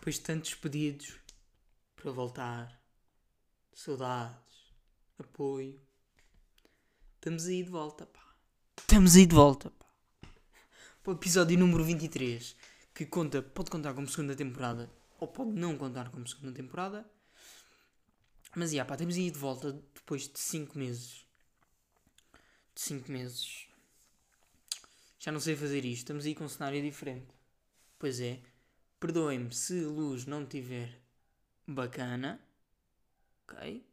Depois de tantos pedidos para voltar, saudades, apoio, estamos aí de volta, pá. Estamos aí de volta, pá. Para o episódio número 23, que conta, pode contar como segunda temporada, ou pode não contar como segunda temporada. Mas, já, pá, temos aí de volta depois de 5 meses. De 5 meses. Já não sei fazer isto, estamos aí com um cenário diferente. Pois é, perdoem-me se a luz não estiver bacana. Ok?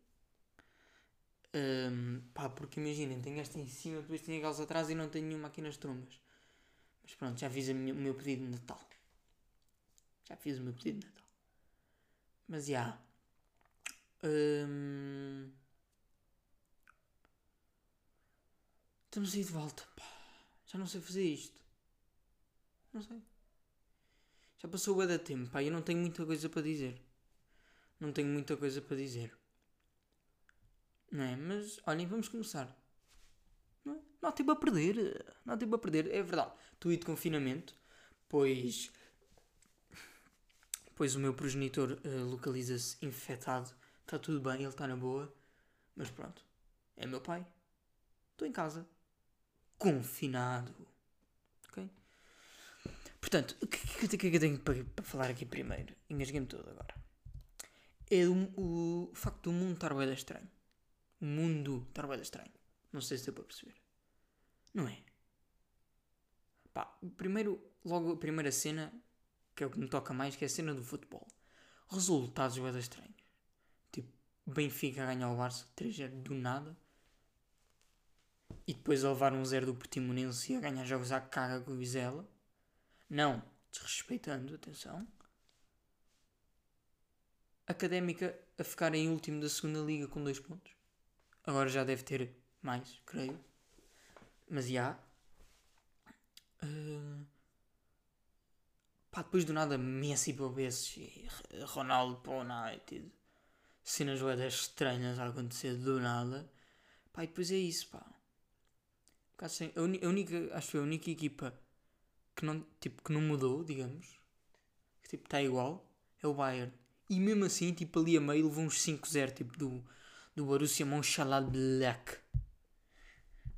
Um, pá, porque imaginem, tenho esta em cima, depois tenho aquelas atrás e não tenho nenhuma aqui nas trombas. Mas pronto, já fiz o meu pedido de Natal. Já fiz o meu pedido de Natal. Mas já. Um, estamos aí de volta, pá. Já não sei fazer isto. Não sei. Já passou o da tempo, pá, eu não tenho muita coisa para dizer. Não tenho muita coisa para dizer. Não é? Mas, olhem, vamos começar. Não, é? não há tempo a perder. Não há tempo a perder. É verdade. Estou de confinamento, pois... Pois o meu progenitor uh, localiza-se infectado. Está tudo bem, ele está na boa. Mas pronto. É meu pai. Estou em casa. Confinado. Portanto, o que, que, que, eu tenho para, para falar aqui primeiro? Engasguei-me todo agora. É o, o, facto do mundo estar bem estranho. O mundo estar bem estranho. Não sei se deu para perceber. Não é? Pá, primeiro, logo a primeira cena, que é o que me toca mais, que é a cena do futebol. Resultados bem estranhos. Tipo, Benfica ganhar o Barça 3-0 do nada. E depois a levar um 0 do Portimonense e a ganhar jogos à caga com o Vizela não desrespeitando, atenção. Académica a ficar em último da segunda liga com dois pontos. Agora já deve ter mais, creio. Mas já. Uh... Pá, depois do nada Messi para o PSG, Ronaldo para o United. Cenas boedas estranhas a acontecer do nada. Pá, e depois é isso, pá. A única, acho que foi a única equipa que não, tipo, que não mudou, digamos, que tipo, está igual, é o Bayern. E mesmo assim, tipo, ali a meio levou uns 5-0, tipo, do, do Borussia Mönchengladbach.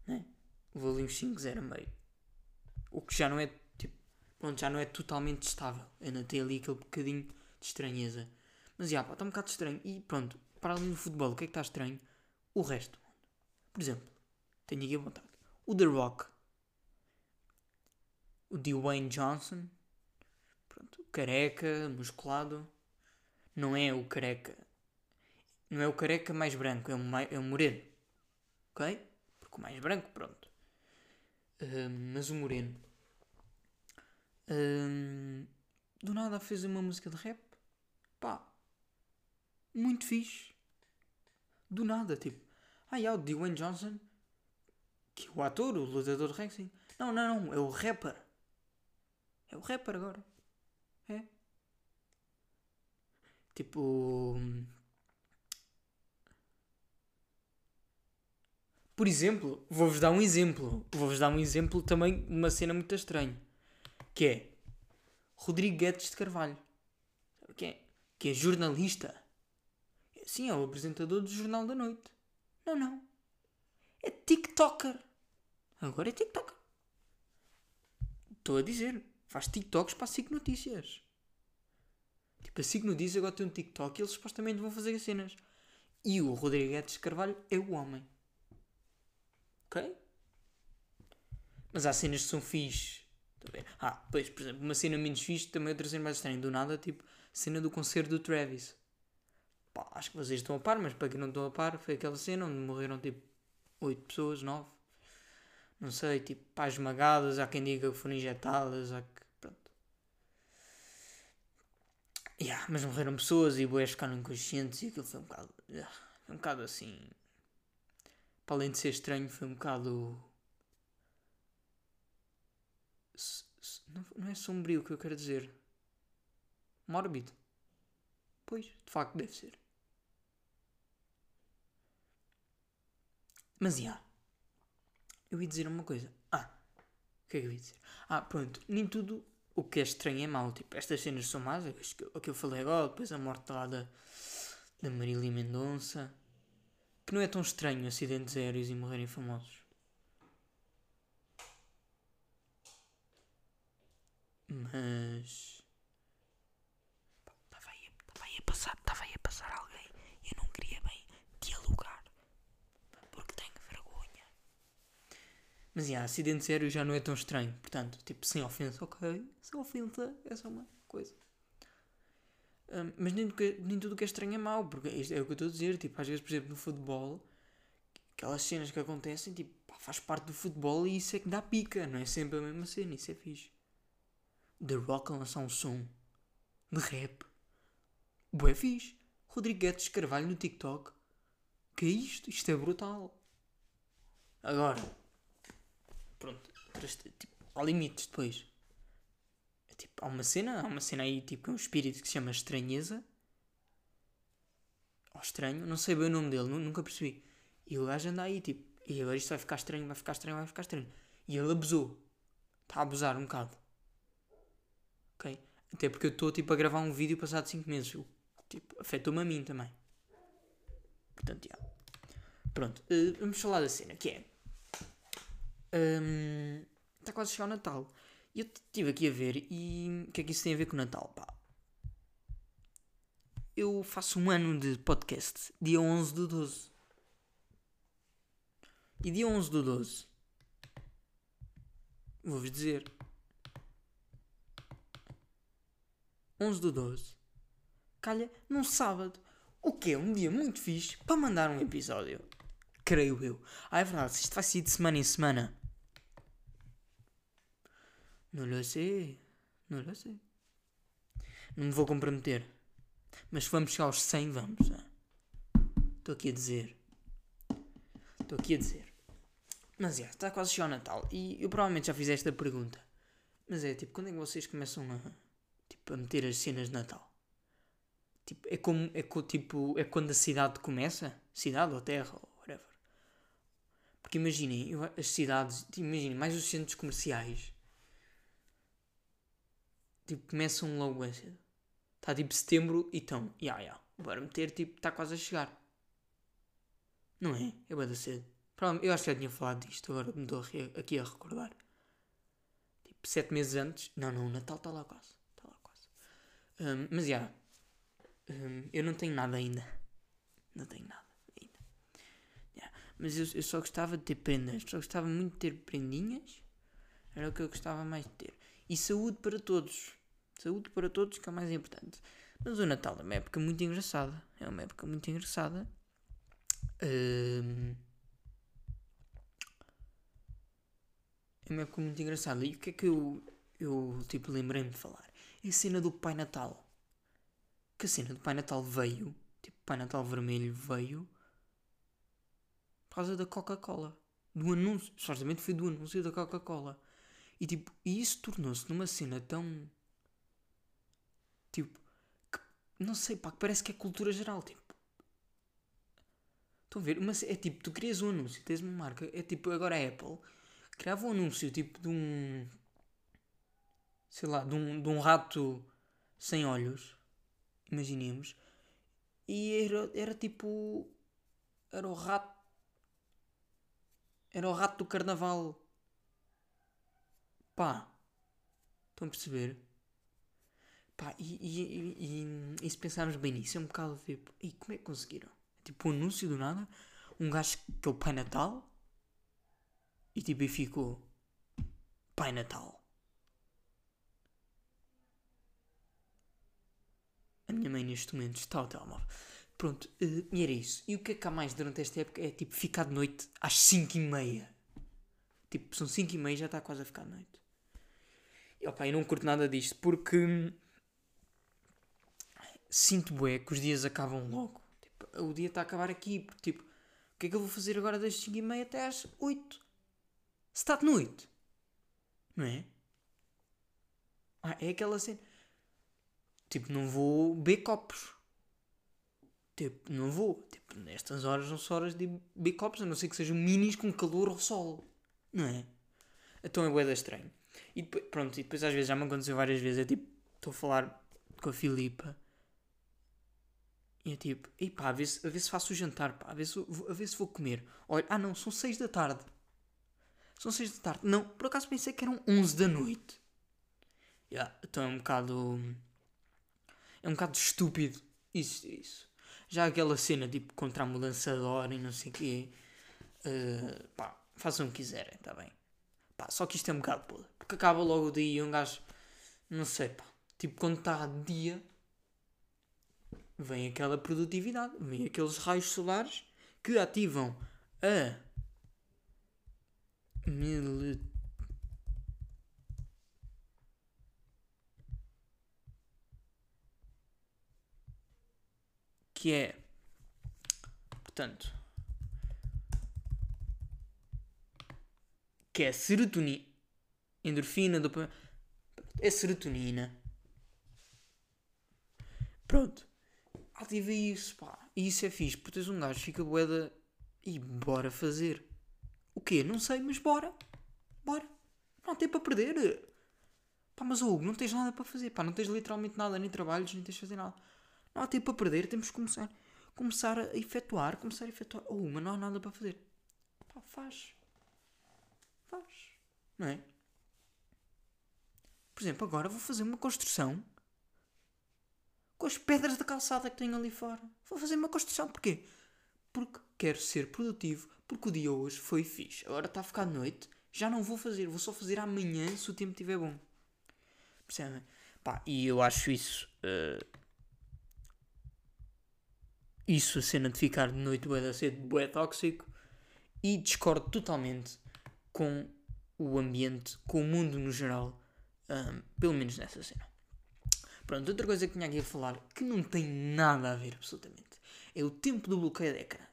Né? Levou ali uns 5-0 a meio. O que já não é, tipo, pronto, já não é totalmente estável. Ainda tem ali aquele bocadinho de estranheza. Mas, já, pá, está um bocado estranho. E pronto, para além do futebol, o que é que está estranho? O resto. Por exemplo, tenho aqui a vontade. O The Rock o Dwayne Johnson, pronto, careca, musculado, não é o careca, não é o careca mais branco, é o, mais, é o moreno, ok? Porque o mais branco, pronto, uh, mas o moreno, uh, do nada fez uma música de rap, pá, muito fixe, do nada, tipo, ah, é o Dwayne Johnson, que é o ator, o lutador de wrestling, não, não, não, é o rapper. É o rapper agora. É. Tipo. Por exemplo, vou-vos dar um exemplo. Vou-vos dar um exemplo também de uma cena muito estranha. Que é Rodrigo Guedes de Carvalho. Que é, que é jornalista. Sim, é o apresentador do Jornal da Noite. Não, não. É TikToker. Agora é TikToker. Estou a dizer. Faz TikToks para a SIC Notícias. Tipo, a SIC Notícias agora tem um TikTok e eles supostamente vão fazer as cenas. E o Rodrigues Carvalho é o homem. Ok? Mas há cenas que são fixe. Ah, pois, por exemplo, uma cena menos fixe também outra cena mais estranha. Do nada, tipo, cena do concerto do Travis. Pá, acho que vocês estão a par, mas para quem não estão a par, foi aquela cena onde morreram tipo 8 pessoas, 9 não sei, tipo, pá, esmagadas, há quem diga que foram injetadas, há que, pronto. Yeah, mas morreram pessoas e boés ficaram inconscientes e aquilo foi um bocado, foi um bocado assim, para além de ser estranho, foi um bocado, não é sombrio o que eu quero dizer, mórbido. Pois, de facto deve ser. Mas. Yeah. Eu ia dizer uma coisa. Ah, o que é que eu ia dizer? Ah, pronto. Nem tudo o que é estranho é mau. Tipo, estas cenas são más, o que eu falei agora, depois a morte lá da, da Marília Mendonça. Que não é tão estranho acidentes aéreos e morrerem famosos. Mas. Estava aí, aí, a passar, estava aí a passar alguém e eu não queria bem dialogar. Porque tenho vergonha. Mas, yeah, acidente sério já não é tão estranho. Portanto, tipo, sem ofensa, ok. Sem ofensa é só uma coisa. Um, mas nem, nem tudo que é estranho é mau, porque isto é o que eu estou a dizer. Tipo, às vezes, por exemplo, no futebol, aquelas cenas que acontecem, tipo, pá, faz parte do futebol e isso é que dá pica, não é sempre a mesma cena, isso é fixe. The Rock lançar um som de rap. Bué fixe. Rodrigo Guedes Carvalho no TikTok. Que é isto? Isto é brutal. Agora. Pronto. Tipo, há limites depois. É, tipo, há uma cena, há uma cena aí, tipo, um espírito que se chama Estranheza. Ou Estranho, não sei bem o nome dele, nunca percebi. E o gajo anda aí, tipo, e agora isto vai ficar estranho, vai ficar estranho, vai ficar estranho. E ele abusou. Está a abusar um bocado. Ok? Até porque eu estou tipo a gravar um vídeo passado 5 meses. Tipo, afetou-me a mim também. Portanto, já. Pronto, uh, vamos falar da cena, que é. Um, está quase a chegar o Natal. E eu estive aqui a ver e o que é que isso tem a ver com o Natal? Pá. Eu faço um ano de podcast, dia 11 do 12. E dia 11 do 12, vou-vos dizer, 11 do 12, calha num sábado. O que é um dia muito fixe para mandar um episódio. Creio eu. Ah, é verdade, isto vai ser de semana em semana. Não lo sei. Não lo sei. Não me vou comprometer. Mas vamos chegar aos 100, vamos. Estou aqui a dizer. Estou aqui a dizer. Mas é, está quase a chegar o Natal. E eu provavelmente já fiz esta pergunta. Mas é tipo, quando é que vocês começam a tipo, a meter as cenas de Natal. Tipo, é como, é, tipo, é quando a cidade começa, cidade ou terra ou whatever. Porque imaginem, as cidades, imaginem, mais os centros comerciais, tipo, começam logo a cedo. Está tipo setembro e estão, ya, ya, bora meter, tipo, está quase a chegar. Não é? É bem da cedo. Eu acho que já tinha falado disto, agora me estou aqui a recordar. Tipo, sete meses antes. Não, não, o Natal está lá quase. Um, mas já. Um, eu não tenho nada ainda. Não tenho nada ainda. Yeah. Mas eu, eu só gostava de ter prendas. Só gostava muito de ter prendinhas. Era o que eu gostava mais de ter. E saúde para todos. Saúde para todos, que é o mais importante. Mas o Natal é uma época muito engraçada. É uma época muito engraçada. Um, é uma época muito engraçada. E o que é que eu, eu tipo, lembrei-me de falar? é a cena do Pai Natal. Que a cena do Pai Natal veio, tipo, Pai Natal Vermelho veio por causa da Coca-Cola. Do anúncio, supostamente foi do anúncio da Coca-Cola. E tipo, e isso tornou-se numa cena tão. Tipo, que, não sei, pá, que parece que é cultura geral. Tipo, estão a ver? Uma, é tipo, tu crias um anúncio, tens uma marca, é tipo, agora a Apple criava um anúncio tipo de um sei lá, de um, de um rato sem olhos, imaginemos, e era, era tipo. Era o rato. Era o rato do carnaval. Pá. Estão a perceber? Pá, e, e, e, e, se pensarmos bem nisso, é um bocado tipo. E como é que conseguiram? Tipo, um anúncio do nada, um gajo que é o Pai Natal, e tipo, e ficou Pai Natal. A minha mãe neste momento está ao telemóvel. Pronto, uh, e era isso. E o que é que há mais durante esta época é tipo ficar de noite às 5 e meia. Tipo, são 5 e meia já está quase a ficar de noite. E opa, eu não curto nada disto porque sinto bué que os dias acabam logo. Tipo, o dia está a acabar aqui. Porque, tipo, o que é que eu vou fazer agora das 5 e meia até às 8? Se está de noite. Não é? Ah, é aquela cena. Tipo, não vou beber copos. Tipo, não vou. Tipo, nestas horas não são horas de beber copos, a não ser que sejam minis com calor ou sol. Não é? Então é boeda estranho. E depois, pronto, e depois às vezes já me aconteceu várias vezes. É tipo, estou a falar com a Filipa. E é tipo, ei pá, a ver se, a ver se faço o jantar, pá, a ver, se, a ver se vou comer. Olha, ah não, são 6 da tarde. São 6 da tarde. Não, por acaso pensei que eram 11 da noite. Yeah, então é um bocado. É um bocado estúpido. Isso, isso. Já aquela cena tipo contra a mudança de hora e não sei o quê. Uh, pá, façam o que quiserem, está bem. Pá, só que isto é um bocado podre. Porque acaba logo o dia e um gajo. Não sei, pá. Tipo, quando está dia. Vem aquela produtividade. Vem aqueles raios solares que ativam a. Mil... Que é. Portanto. que é serotonina, endorfina, dopamina. É serotonina. Pronto. Ativa isso, pá. E isso é fixe, porque tens um gajo fica boeda e bora fazer. O quê? Não sei, mas bora. Bora. Não há tempo para perder. Pá, mas Hugo, não tens nada para fazer. Pá, não tens literalmente nada, nem trabalhos, nem tens de fazer nada. Não há tempo para perder, temos que começar, começar a efetuar, começar a efetuar. Oh, mas não há nada para fazer. Pá, faz. Faz. Não é? Por exemplo, agora vou fazer uma construção com as pedras da calçada que tenho ali fora. Vou fazer uma construção. Porquê? Porque quero ser produtivo. Porque o dia hoje foi fixe. Agora está a ficar de noite. Já não vou fazer. Vou só fazer amanhã se o tempo estiver bom. Percebem? Pá, e eu acho isso. Uh, isso, a cena de ficar de noite bué da cedo, bué tóxico. E discordo totalmente com o ambiente, com o mundo no geral, um, pelo menos nessa cena. Pronto, outra coisa que tinha aqui a falar que não tem nada a ver absolutamente é o tempo do bloqueio de ecrã.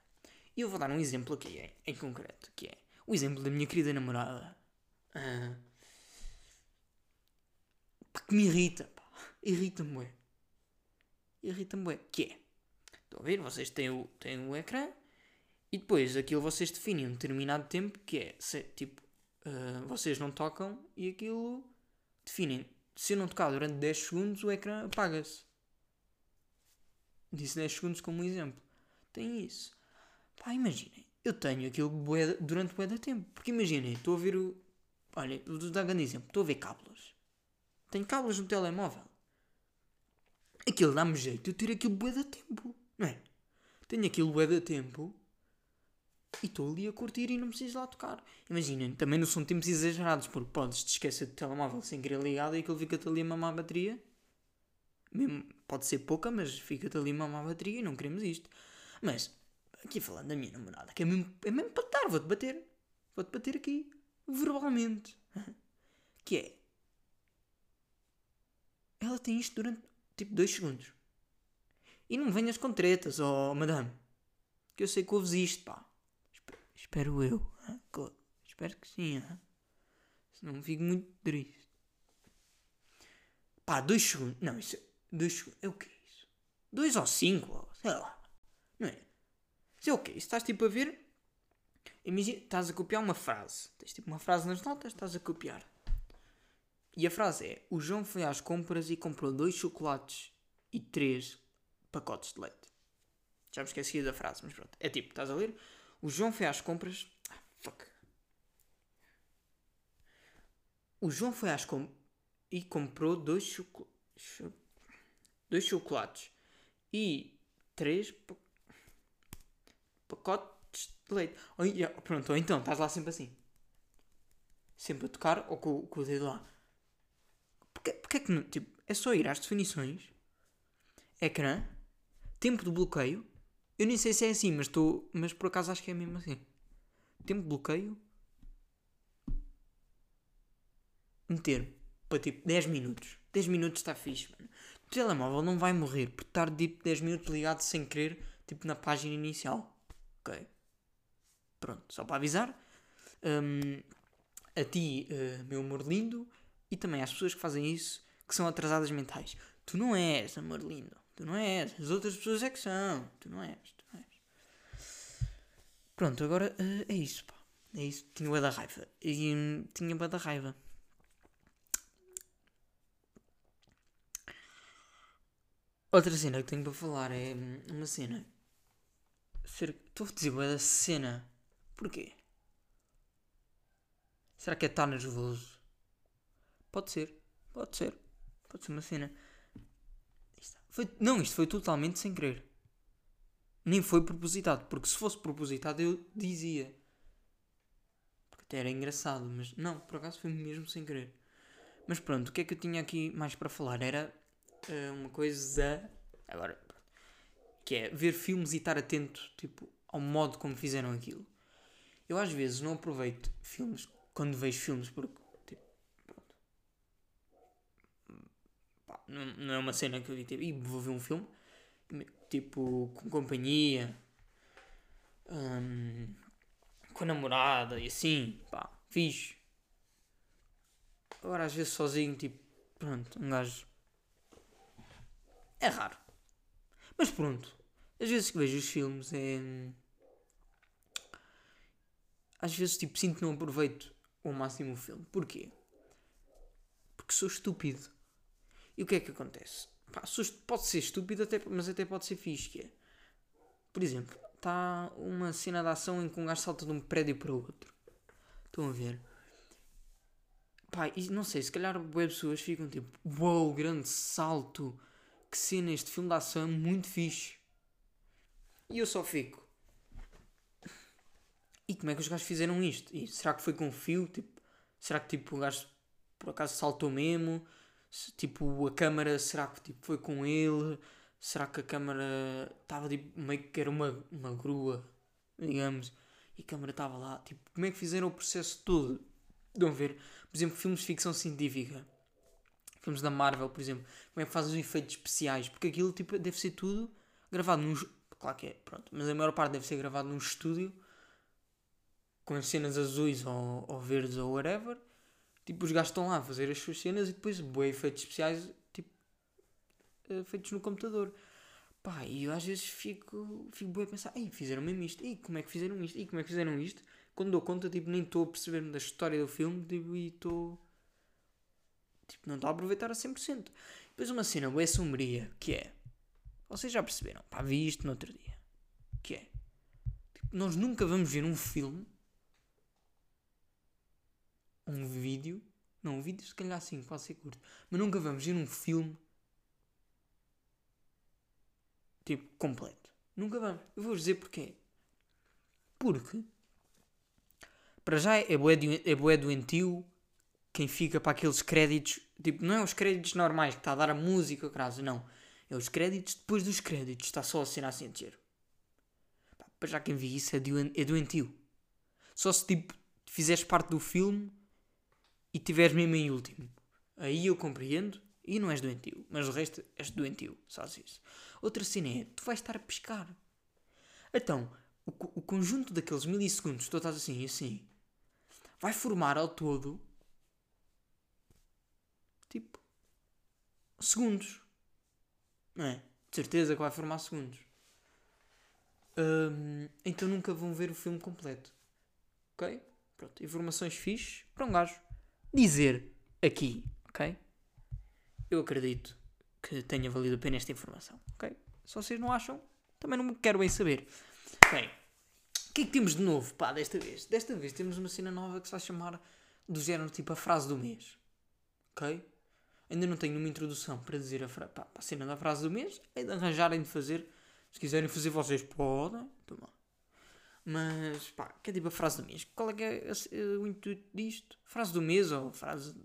E eu vou dar um exemplo aqui em, em concreto, que é o exemplo da minha querida namorada. Uh, que me irrita, Irrita-me, Irrita-me, Que é, estão a ver, vocês têm o, têm o ecrã e depois aquilo vocês definem um determinado tempo que é, se, tipo, uh, vocês não tocam e aquilo definem. Se eu não tocar durante 10 segundos, o ecrã apaga-se. Disse 10 segundos como um exemplo. Tem isso. Pá, imaginem. Eu tenho aquilo durante o da tempo. Porque imaginem, estou a ver o. Olha, vou dar um grande exemplo. Estou a ver cábulas. Tenho cábulas no telemóvel. Aquilo dá-me jeito eu ter aquilo bué da tempo. Não é? Tenho aquilo bué da tempo e estou ali a curtir e não preciso lá tocar. Imaginem, também não são tempos exagerados, porque podes te esquecer do telemóvel sem querer ligado e aquilo fica-te ali a mamar a bateria. Mesmo, pode ser pouca, mas fica-te ali a mamar a bateria e não queremos isto. Mas, aqui falando da minha namorada, que é mesmo, é mesmo para estar, vou-te bater. Vou-te bater aqui, verbalmente. Que é. Ela tem isto durante tipo 2 segundos. E não venhas com tretas, oh madame. Que eu sei que ouves isto, pá. Espero eu. Espero que sim. Hein? Senão fico muito triste. Pá, dois segundos. Não, isso é. Dois segundos. É o que é isso? Dois ou cinco? Sei lá. Não é? Isso é o que Isso estás tipo a ver. Imagina, estás a copiar uma frase. Tens tipo uma frase nas notas, estás a copiar. E a frase é: O João foi às compras e comprou dois chocolates e três pacotes de leite. Já me esqueci da frase, mas pronto. É tipo, estás a ler? O João foi às compras. Ah, fuck. O João foi às compras e comprou dois, choco... dois chocolates e três pacotes de leite. Oh, pronto, ou então estás lá sempre assim. Sempre a tocar ou com, com o dedo lá. Porquê, porquê que não? Tipo, é só ir às definições, ecrã, tempo de bloqueio eu nem sei se é assim, mas estou. Mas por acaso acho que é mesmo assim. Tempo de bloqueio. Meter para tipo 10 minutos. 10 minutos está fixe, mano. O telemóvel não vai morrer por estar tipo 10 minutos ligado sem querer, tipo na página inicial. Ok? Pronto, só para avisar. Um, a ti, uh, meu amor lindo, e também às pessoas que fazem isso, que são atrasadas mentais. Tu não és amor lindo. Tu não és. As outras pessoas é que são. Tu não és. Tu não és. Pronto, agora uh, é isso, pá. É isso. Tinha bué da raiva. E hum, tinha bué da raiva. Outra cena que tenho para falar é hum, uma cena. Estou a dizer bué da cena. Porquê? Será que é estar nervoso? Pode ser. Pode ser. Pode ser uma cena. Foi, não, isto foi totalmente sem querer. Nem foi propositado. Porque se fosse propositado eu dizia. Porque até era engraçado. Mas não, por acaso foi mesmo sem querer. Mas pronto, o que é que eu tinha aqui mais para falar? Era uh, uma coisa. Agora. Que é ver filmes e estar atento tipo, ao modo como fizeram aquilo. Eu às vezes não aproveito filmes quando vejo filmes porque tipo, pá, não, é uma cena que eu digo tipo, e vou ver um filme tipo com companhia um, com a namorada e assim, pá, fixe. Agora às vezes sozinho, tipo, pronto, um gajo. É raro. Mas pronto. Às vezes que vejo os filmes é. Às vezes tipo sinto que não aproveito ao máximo o filme. Porquê? Porque sou estúpido. E o que é que acontece? Pá, pode ser estúpido, até, mas até pode ser fixe. É. Por exemplo, está uma cena de ação em que um gajo salta de um prédio para o outro. Estão a ver? Pá, e não sei, se calhar web pessoas ficam tipo, uou, wow, grande salto, que cena, este filme de ação é muito fixe. E eu só fico. E como é que os gajos fizeram isto? E será que foi com fio? Tipo, será que tipo, o gajo por acaso saltou mesmo? Se, tipo, a câmara, será que tipo, foi com ele? Será que a câmara estava tipo, meio que era uma, uma grua, digamos, e a câmara estava lá? Tipo, como é que fizeram o processo todo? Estão ver? Por exemplo, filmes de ficção científica. Filmes da Marvel, por exemplo. Como é que fazem os efeitos especiais? Porque aquilo tipo, deve ser tudo gravado num. Claro que é, pronto. Mas a maior parte deve ser gravado num estúdio com as cenas azuis ou, ou verdes ou whatever. Tipo, os gajos estão lá a fazer as suas cenas e depois, boa, efeitos especiais, tipo, eh, feitos no computador. Pá, e eu às vezes fico, fico bem a pensar, ei, fizeram mesmo isto, ei, como é que fizeram isto, ei, como é que fizeram isto? quando dou conta, tipo, nem estou a perceber da história do filme tipo, e estou. Tipo, não estou a aproveitar a 100%. Depois uma cena bem sombria, que é. Vocês já perceberam? Pá, vi isto no outro dia. Que é. Tipo, nós nunca vamos ver um filme. Um vídeo. Não, um vídeo se calhar sim, pode ser curto. Mas nunca vamos ver um filme. Tipo, completo. Nunca vamos. Eu vou-vos dizer porquê. Porque para já é bué, é bué doentio quem fica para aqueles créditos. Tipo, não é os créditos normais que está a dar a música, caso, não. É os créditos depois dos créditos. Está só a cena assim a dizer. Para já quem vê isso é, é doentio. Só se tipo fizeres parte do filme e tiveres mesmo em último. Aí eu compreendo e não és doentio. Mas o resto és doentio. Só isso. Outra cena é, tu vais estar a pescar. Então, o, o conjunto daqueles milissegundos, tu estás assim e assim vai formar ao todo tipo segundos. Não é? De certeza que vai formar segundos. Hum, então nunca vão ver o filme completo. Ok? Pronto. Informações fixes para um gajo dizer aqui. Ok? Eu acredito que tenha valido a pena esta informação. Ok? Se vocês não acham, também não quero bem saber. Bem que é que temos de novo, pá, desta vez? Desta vez temos uma cena nova que se vai chamar do género tipo a frase do mês. Ok? Ainda não tenho nenhuma introdução para dizer a, pá, a cena da frase do mês. É de arranjarem de fazer. Se quiserem fazer vocês, podem. Toma. Mas, pá, que é tipo a frase do mês? Qual é que é o intuito disto? Frase do mês ou frase.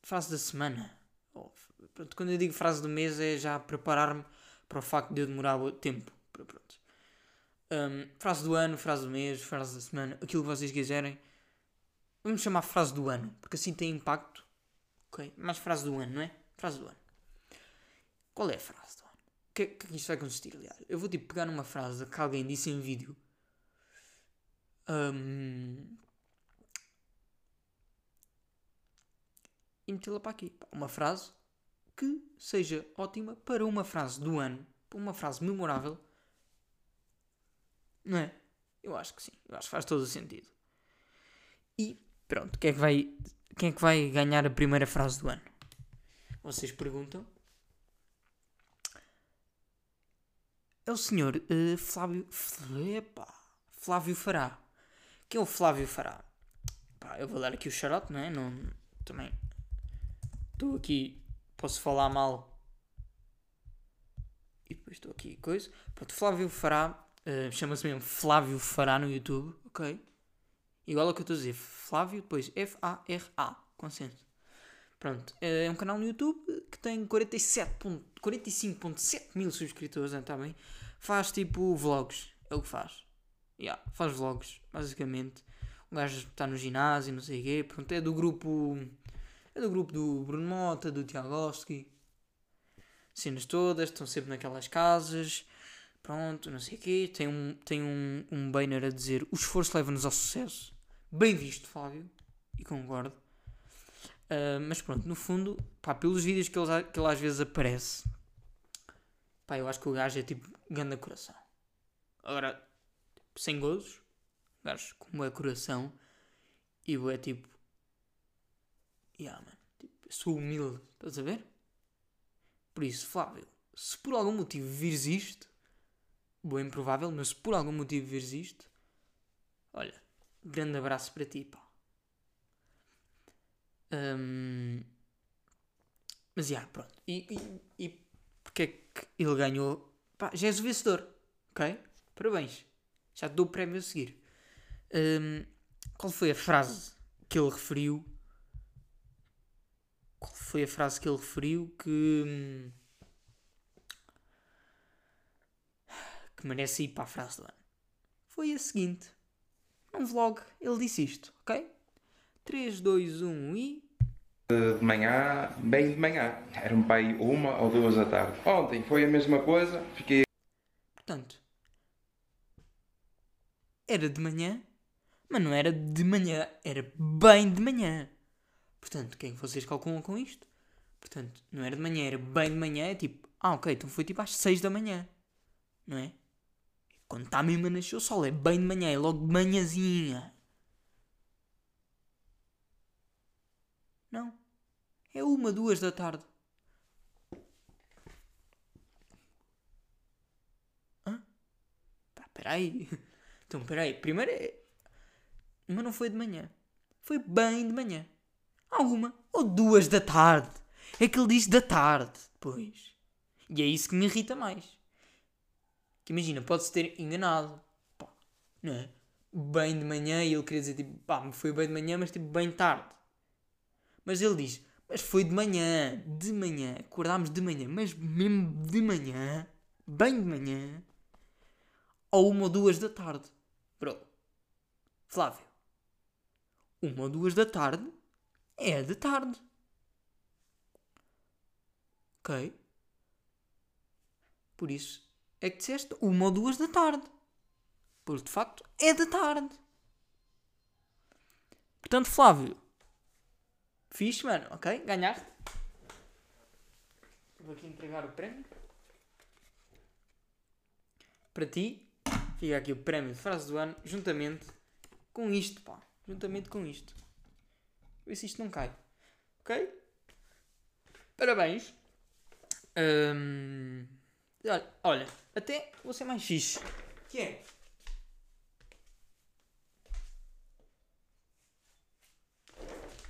frase da semana? Ou, pronto, quando eu digo frase do mês é já preparar-me para o facto de eu demorar tempo. Pronto. Um, frase do ano, frase do mês, frase da semana, aquilo que vocês quiserem. Vamos chamar frase do ano, porque assim tem impacto. Ok? Mais frase do ano, não é? Frase do ano. Qual é a frase que, que isto vai consistir, aliás? Eu vou tipo pegar numa frase que alguém disse em vídeo. Um, e metê-la para aqui. Uma frase que seja ótima para uma frase do ano, para uma frase memorável não é? Eu acho que sim. Eu acho que faz todo o sentido. E pronto, quem é que vai, quem é que vai ganhar a primeira frase do ano? Vocês perguntam. É o senhor uh, Flávio. Epa, Flávio Fará. Quem é o Flávio Fará? Pá, eu vou dar aqui o charote, não é? Não, também. Estou aqui. Posso falar mal. E depois estou aqui. Coisa. Pronto, Flávio Fará. Uh, Chama-se mesmo Flávio Fará no YouTube. Ok. Igual ao que eu estou a dizer. Flávio, depois F-A-R-A. Consenso. Pronto. É um canal no YouTube que tem 45.7 mil subscritores. Está bem? Faz tipo vlogs. É o que faz. Yeah, faz vlogs, basicamente. O gajo está no ginásio, não sei o quê. Pronto, é do grupo. É do grupo do Bruno Mota, do Tiago Oski. Cenas todas, estão sempre naquelas casas. Pronto, não sei o quê. Tem um, tem um, um banner a dizer: O esforço leva-nos ao sucesso. Bem visto, Fábio. E concordo. Uh, mas pronto, no fundo, pá, pelos vídeos que ele, que ele às vezes aparece, pá, eu acho que o gajo é tipo ganda coração. Agora, sem gozos, gajo como é coração, e é tipo, yeah, man, tipo, sou humilde, estás a ver? Por isso, Flávio, se por algum motivo vires isto, bem provável, mas se por algum motivo vires isto, olha, grande abraço para ti, pá. Um, mas já, yeah, pronto. E, e, e porque é que ele ganhou? Pá, já és o vencedor, ok? Parabéns. Já te dou o prémio a seguir. Um, qual foi a frase que ele referiu? Qual foi a frase que ele referiu que. que merece ir para a frase do ano? Foi a seguinte. Num vlog ele disse isto, ok? 3, 2, 1 e. De manhã, bem de manhã. Era um pai uma ou duas da tarde. Ontem foi a mesma coisa, fiquei. Portanto, era de manhã, mas não era de manhã, era bem de manhã. Portanto, quem vocês calculam com isto? Portanto, não era de manhã, era bem de manhã, é tipo, ah, ok, então foi tipo às 6 da manhã, não é? Quando está mesmo a nascer o sol, é bem de manhã, é logo de manhãzinha. Não. É uma, duas da tarde. Hã? Pá, peraí. Então, peraí. Primeiro é. Mas não foi de manhã. Foi bem de manhã. Alguma. Ou duas da tarde. É que ele diz da tarde. Pois. E é isso que me irrita mais. Que imagina, pode-se ter enganado. Pá, não é? Bem de manhã e ele queria dizer tipo, pá, foi bem de manhã, mas tipo bem tarde. Mas ele diz, mas foi de manhã, de manhã, acordámos de manhã, mas mesmo de manhã, bem de manhã, ou uma ou duas da tarde. Bro, Flávio, uma ou duas da tarde é de tarde. Ok? Por isso é que disseste uma ou duas da tarde. Porque de facto é de tarde. Portanto, Flávio, fixe, mano, ok? Ganhaste. Vou aqui entregar o prémio. Para ti, Fica aqui o prémio de frase do ano, juntamente com isto, pá. Juntamente com isto. Ver se isto não cai. Ok? Parabéns. Olha, olha, até vou ser mais fixe. Que é?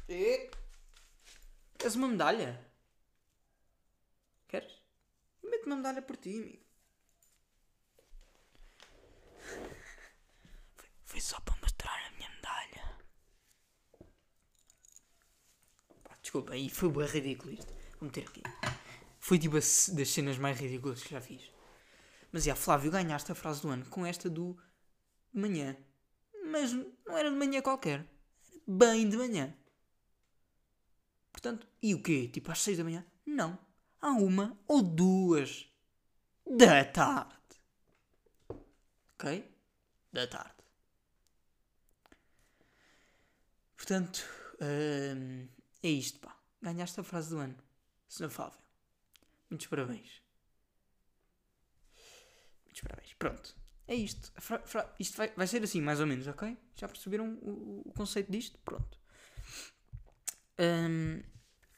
E... Queres uma medalha? Queres? Mete uma medalha por ti, amigo. Foi só para mostrar a minha medalha. Pá, desculpa, aí foi bem ridículo isto. Vou meter aqui. Foi tipo das cenas mais ridículas que já fiz. Mas já, Flávio, ganhaste a frase do ano com esta do de manhã. Mas não era de manhã qualquer. Era bem de manhã. Portanto, e o quê? Tipo às seis da manhã? Não. Há uma ou duas da tarde. Ok? Da tarde. Portanto, hum, é isto, pá. Ganhaste a frase do ano. Senhor Fábio. Muitos parabéns. Muitos parabéns. Pronto. É isto. Isto vai, vai ser assim, mais ou menos, ok? Já perceberam o, o conceito disto? Pronto. Um,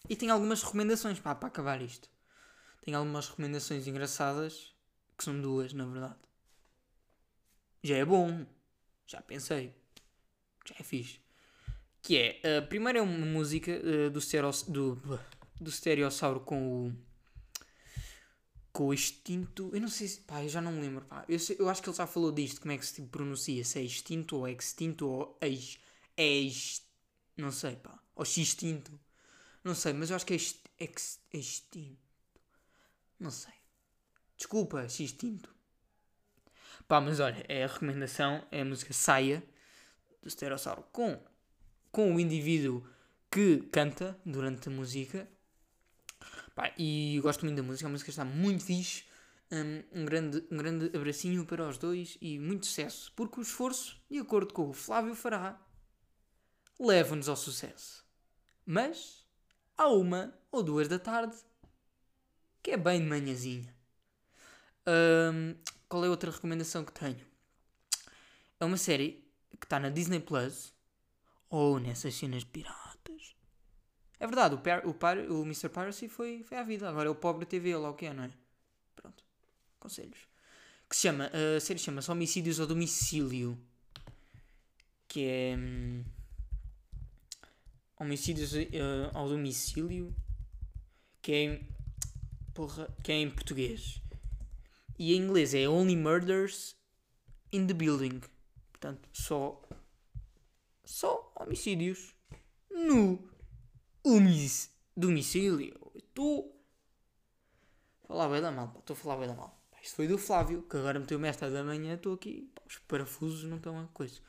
e tenho algumas recomendações pá, para acabar isto. Tenho algumas recomendações engraçadas que são duas, na verdade. Já é bom. Já pensei. Já é fixe. Que é, uh, primeiro é uma música uh, do, Stereos, do, do Stereossauro com o. Com o extinto. Eu não sei se. Pá, eu já não me lembro. Pá. Eu, sei, eu acho que ele já falou disto. Como é que se pronuncia? Se é extinto ou extinto ou ex. Ex. Não sei, pá. Ou xtinto. Não sei, mas eu acho que é ex, extinto. Não sei. Desculpa, xtinto. Pá, mas olha, é a recomendação. É a música Saia do Stereossauro com, com o indivíduo que canta durante a música. Pá, e gosto muito da música, a música está muito fixe. Um, um, grande, um grande abracinho para os dois e muito sucesso, porque o esforço, de acordo com o Flávio Fará, leva-nos ao sucesso. Mas há uma ou duas da tarde que é bem de manhãzinha. Um, qual é outra recomendação que tenho? É uma série que está na Disney Plus ou nessas cenas piratas. É verdade, o, Par o, Par o Mr. Piracy foi, foi à vida. Agora é o pobre TV, lá o que é, não é? Pronto. Conselhos. Que se chama, a série chama-se Homicídios ao Domicílio. Que é. Hum, homicídios uh, ao Domicílio. Que é. Porra, que é em português. E em inglês é Only Murders in the Building. Portanto, só. Só homicídios no domicílio. Estou. Falar bem da mal, estou a falar bem da mal. Isto foi do Flávio, que agora meteu-me esta da manhã. Estou aqui. Pá, os parafusos não estão a coisa.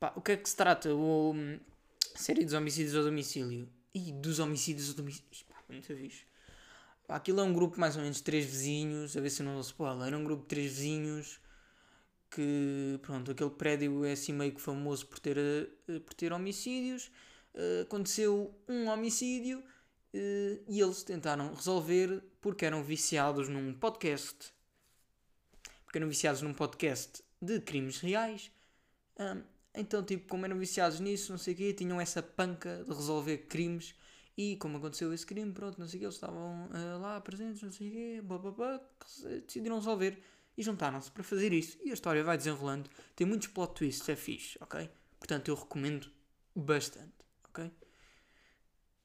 Pá, o que é que se trata? O, um, série dos homicídios ao domicílio. E dos homicídios ao domicílio. Pá, muito fixe. Aquilo é um grupo mais ou menos de três vizinhos. A ver se eu não dou spoiler. Era um grupo de três vizinhos que pronto, aquele prédio é assim meio que famoso por ter, uh, por ter homicídios. Uh, aconteceu um homicídio uh, e eles tentaram resolver porque eram viciados num podcast. Porque eram viciados num podcast de crimes reais. Então, tipo, como eram viciados nisso, não sei o quê, tinham essa panca de resolver crimes. E como aconteceu esse crime, pronto, não sei o quê, eles estavam lá presentes, não sei o quê, decidiram resolver e juntaram-se para fazer isso. E a história vai desenrolando. Tem muitos plot twists, é fixe, ok? Portanto, eu recomendo bastante, ok?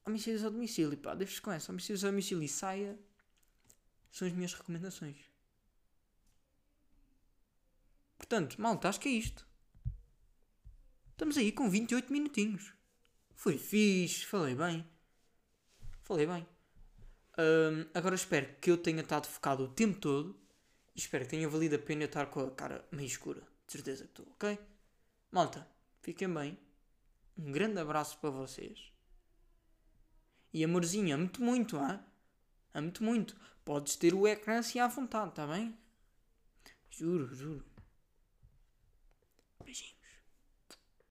Homicídios ao domicílio, pá, deixa com essa. Homicídios ao domicílio e saia são as minhas recomendações. Portanto, malta, acho que é isto. Estamos aí com 28 minutinhos. Foi fixe, falei bem. Falei bem. Um, agora espero que eu tenha estado focado o tempo todo espero que tenha valido a pena eu estar com a cara meio escura. De certeza que estou, ok? Malta, fiquem bem. Um grande abraço para vocês. E amorzinho, amo-te muito, ah? Amo-te muito. Podes ter o ecrã assim à vontade, tá bem? Juro, juro.